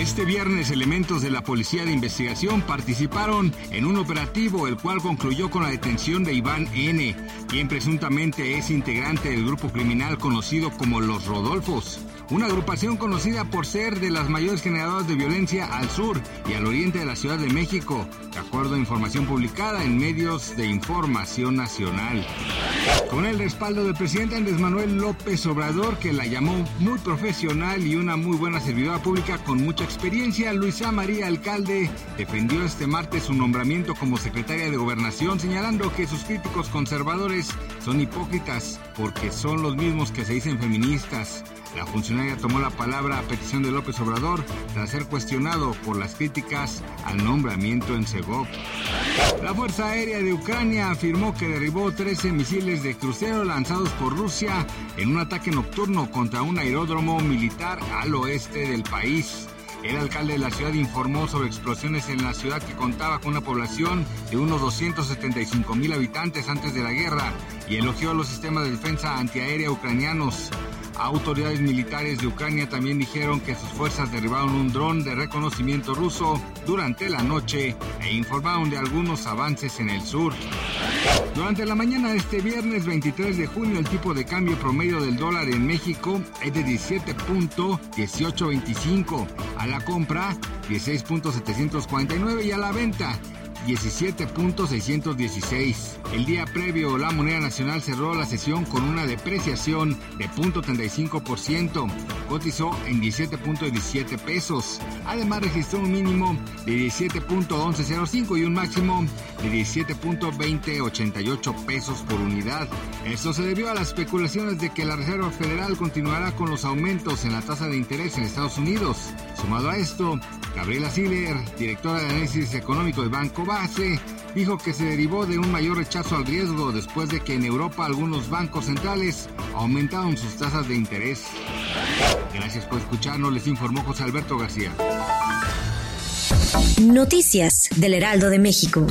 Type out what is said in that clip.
Este viernes elementos de la Policía de Investigación participaron en un operativo el cual concluyó con la detención de Iván N., quien presuntamente es integrante del grupo criminal conocido como Los Rodolfos una agrupación conocida por ser de las mayores generadoras de violencia al sur y al oriente de la Ciudad de México, de acuerdo a información publicada en medios de información nacional. Con el respaldo del presidente Andrés Manuel López Obrador, que la llamó muy profesional y una muy buena servidora pública con mucha experiencia, Luisa María Alcalde defendió este martes su nombramiento como secretaria de Gobernación, señalando que sus críticos conservadores son hipócritas porque son los mismos que se dicen feministas. La funcionaria tomó la palabra a petición de López Obrador tras ser cuestionado por las críticas al nombramiento en Segov. La Fuerza Aérea de Ucrania afirmó que derribó 13 misiles de crucero lanzados por Rusia en un ataque nocturno contra un aeródromo militar al oeste del país. El alcalde de la ciudad informó sobre explosiones en la ciudad que contaba con una población de unos 275 mil habitantes antes de la guerra y elogió los sistemas de defensa antiaérea ucranianos. Autoridades militares de Ucrania también dijeron que sus fuerzas derribaron un dron de reconocimiento ruso durante la noche e informaron de algunos avances en el sur. Durante la mañana de este viernes 23 de junio el tipo de cambio promedio del dólar en México es de 17.1825, a la compra 16.749 y a la venta 17.616. El día previo, la moneda nacional cerró la sesión con una depreciación de 0.35%, cotizó en 17.17 pesos. Además registró un mínimo de 17.1105 y un máximo de 17.2088 pesos por unidad. Esto se debió a las especulaciones de que la Reserva Federal continuará con los aumentos en la tasa de interés en Estados Unidos. Sumado a esto, Gabriela Siller, directora de análisis económico del Banco Dijo que se derivó de un mayor rechazo al riesgo después de que en Europa algunos bancos centrales aumentaron sus tasas de interés. Gracias por escucharnos, les informó José Alberto García. Noticias del Heraldo de México.